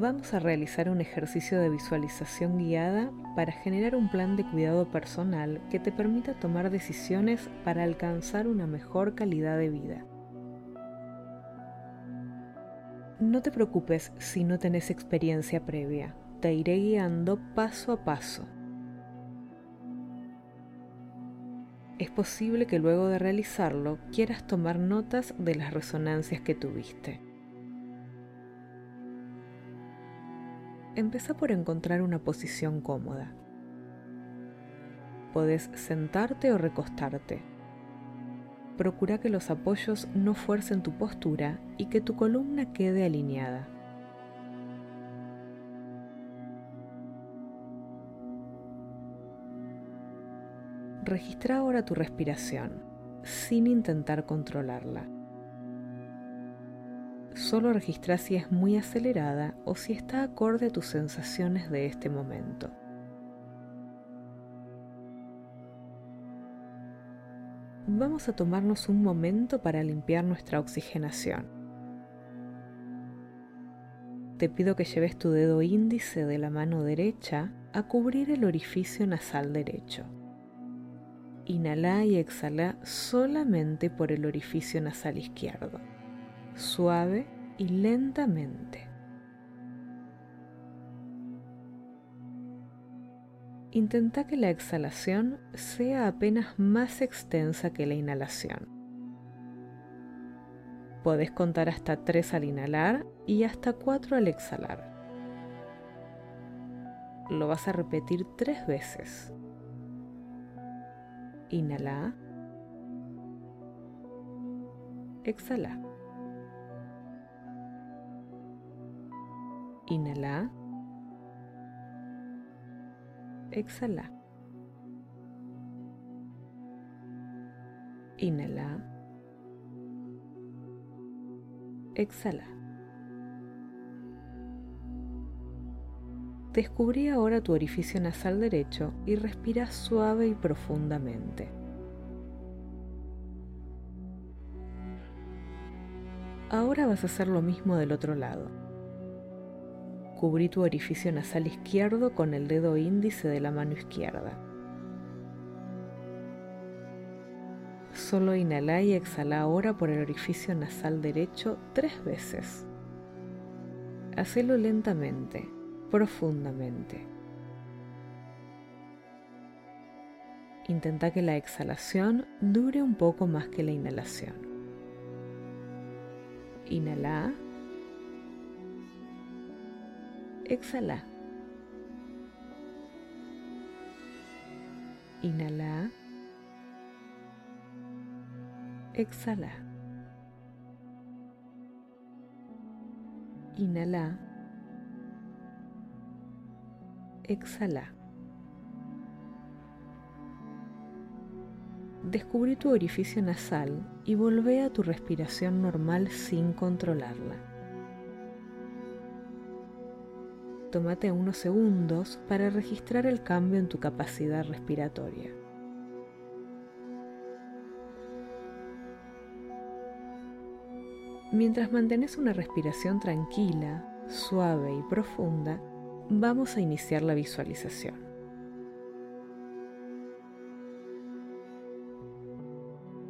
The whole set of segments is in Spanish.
vamos a realizar un ejercicio de visualización guiada para generar un plan de cuidado personal que te permita tomar decisiones para alcanzar una mejor calidad de vida. No te preocupes si no tenés experiencia previa, te iré guiando paso a paso. Es posible que luego de realizarlo quieras tomar notas de las resonancias que tuviste. Empieza por encontrar una posición cómoda. Podés sentarte o recostarte. Procura que los apoyos no fuercen tu postura y que tu columna quede alineada. Registra ahora tu respiración sin intentar controlarla. Solo registra si es muy acelerada o si está acorde a tus sensaciones de este momento. Vamos a tomarnos un momento para limpiar nuestra oxigenación. Te pido que lleves tu dedo índice de la mano derecha a cubrir el orificio nasal derecho. Inhala y exhala solamente por el orificio nasal izquierdo suave y lentamente. Intenta que la exhalación sea apenas más extensa que la inhalación. Podés contar hasta 3 al inhalar y hasta 4 al exhalar. Lo vas a repetir tres veces. Inhala. Exhala. Inhala. Exhala. Inhala. Exhala. Descubrí ahora tu orificio nasal derecho y respira suave y profundamente. Ahora vas a hacer lo mismo del otro lado. Cubrí tu orificio nasal izquierdo con el dedo índice de la mano izquierda. Solo inhala y exhala ahora por el orificio nasal derecho tres veces. Hacelo lentamente, profundamente. Intenta que la exhalación dure un poco más que la inhalación. Inhala Exhala. Inhala. Exhala. Inhala. Exhala. Descubrí tu orificio nasal y volvé a tu respiración normal sin controlarla. Tómate unos segundos para registrar el cambio en tu capacidad respiratoria. Mientras mantienes una respiración tranquila, suave y profunda, vamos a iniciar la visualización.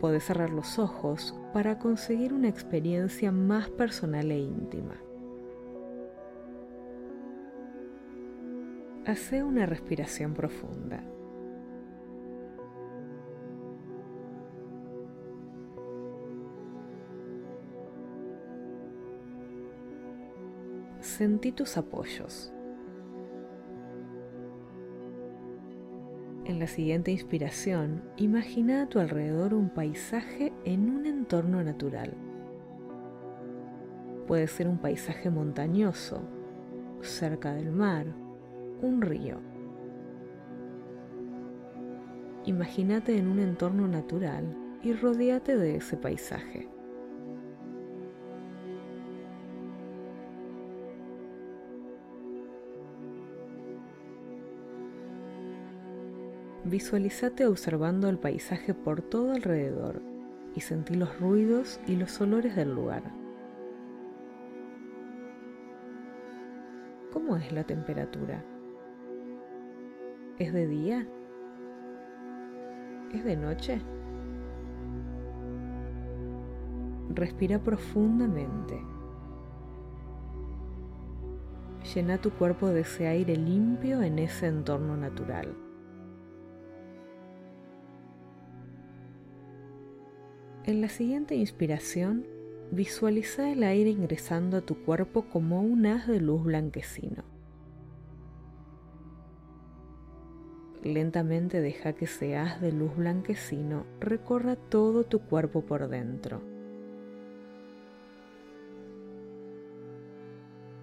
Puedes cerrar los ojos para conseguir una experiencia más personal e íntima. Hace una respiración profunda. Sentí tus apoyos. En la siguiente inspiración, imagina a tu alrededor un paisaje en un entorno natural. Puede ser un paisaje montañoso, cerca del mar un río. Imagínate en un entorno natural y rodeate de ese paisaje. Visualízate observando el paisaje por todo alrededor y sentí los ruidos y los olores del lugar. ¿Cómo es la temperatura? ¿Es de día? ¿Es de noche? Respira profundamente. Llena tu cuerpo de ese aire limpio en ese entorno natural. En la siguiente inspiración, visualiza el aire ingresando a tu cuerpo como un haz de luz blanquecino. Lentamente deja que ese haz de luz blanquecino recorra todo tu cuerpo por dentro.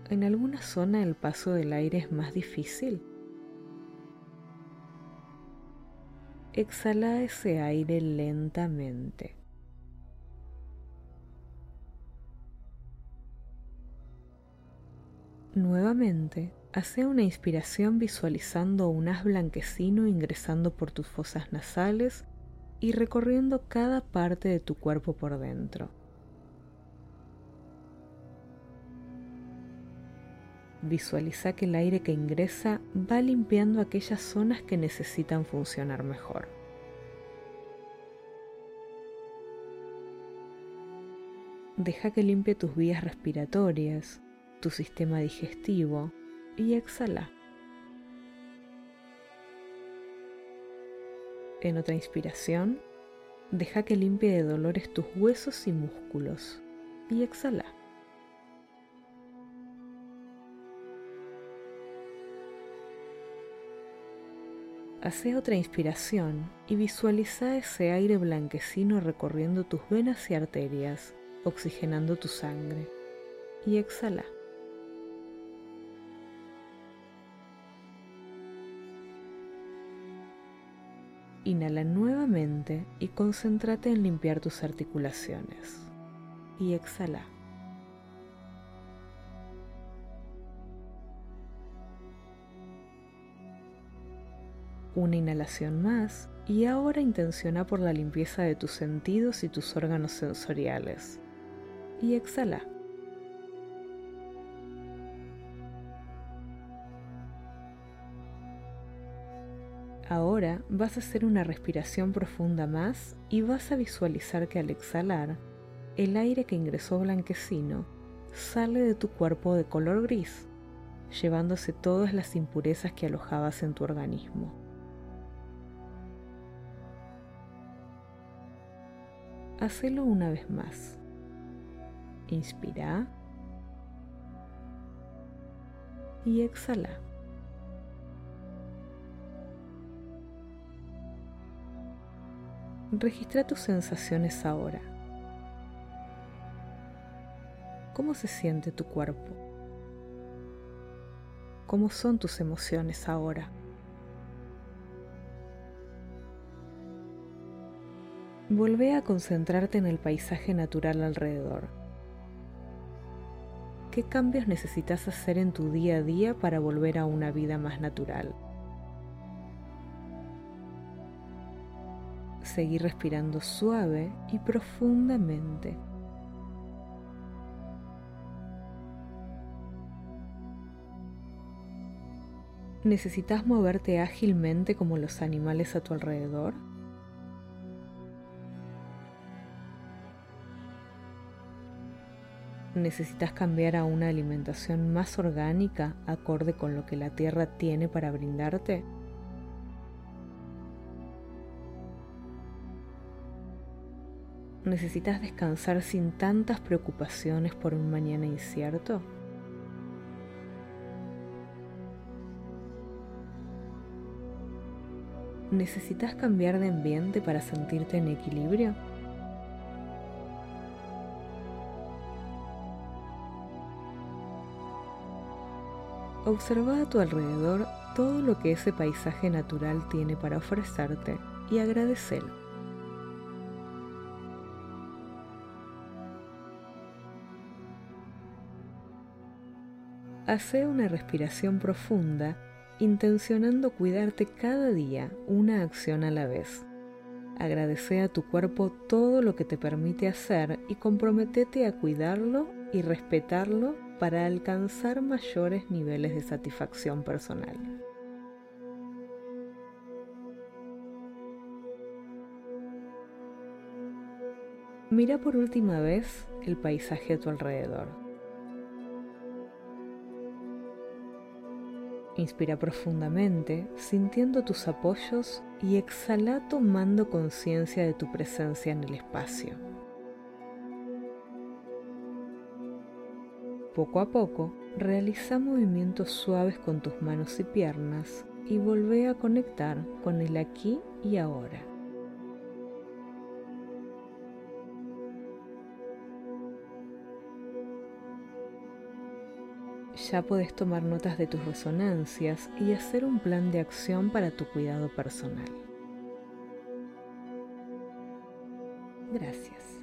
En alguna zona el paso del aire es más difícil. Exhala ese aire lentamente. Nuevamente, hace una inspiración visualizando un haz blanquecino ingresando por tus fosas nasales y recorriendo cada parte de tu cuerpo por dentro. Visualiza que el aire que ingresa va limpiando aquellas zonas que necesitan funcionar mejor. Deja que limpie tus vías respiratorias, tu sistema digestivo y exhala. En otra inspiración, deja que limpie de dolores tus huesos y músculos y exhala. Hace otra inspiración y visualiza ese aire blanquecino recorriendo tus venas y arterias, oxigenando tu sangre. Y exhala. Inhala nuevamente y concéntrate en limpiar tus articulaciones. Y exhala. Una inhalación más y ahora intenciona por la limpieza de tus sentidos y tus órganos sensoriales. Y exhala. Ahora vas a hacer una respiración profunda más y vas a visualizar que al exhalar, el aire que ingresó blanquecino sale de tu cuerpo de color gris, llevándose todas las impurezas que alojabas en tu organismo. Hacelo una vez más. Inspira y exhala. Registra tus sensaciones ahora. ¿Cómo se siente tu cuerpo? ¿Cómo son tus emociones ahora? Vuelve a concentrarte en el paisaje natural alrededor. ¿Qué cambios necesitas hacer en tu día a día para volver a una vida más natural? Seguir respirando suave y profundamente. ¿Necesitas moverte ágilmente como los animales a tu alrededor? ¿Necesitas cambiar a una alimentación más orgánica acorde con lo que la tierra tiene para brindarte? ¿Necesitas descansar sin tantas preocupaciones por un mañana incierto? ¿Necesitas cambiar de ambiente para sentirte en equilibrio? Observa a tu alrededor todo lo que ese paisaje natural tiene para ofrecerte y agradecelo. Hace una respiración profunda, intencionando cuidarte cada día una acción a la vez. Agradece a tu cuerpo todo lo que te permite hacer y comprometete a cuidarlo y respetarlo para alcanzar mayores niveles de satisfacción personal. Mira por última vez el paisaje a tu alrededor. Inspira profundamente, sintiendo tus apoyos y exhala tomando conciencia de tu presencia en el espacio. Poco a poco, realiza movimientos suaves con tus manos y piernas y vuelve a conectar con el aquí y ahora. ya podés tomar notas de tus resonancias y hacer un plan de acción para tu cuidado personal. Gracias.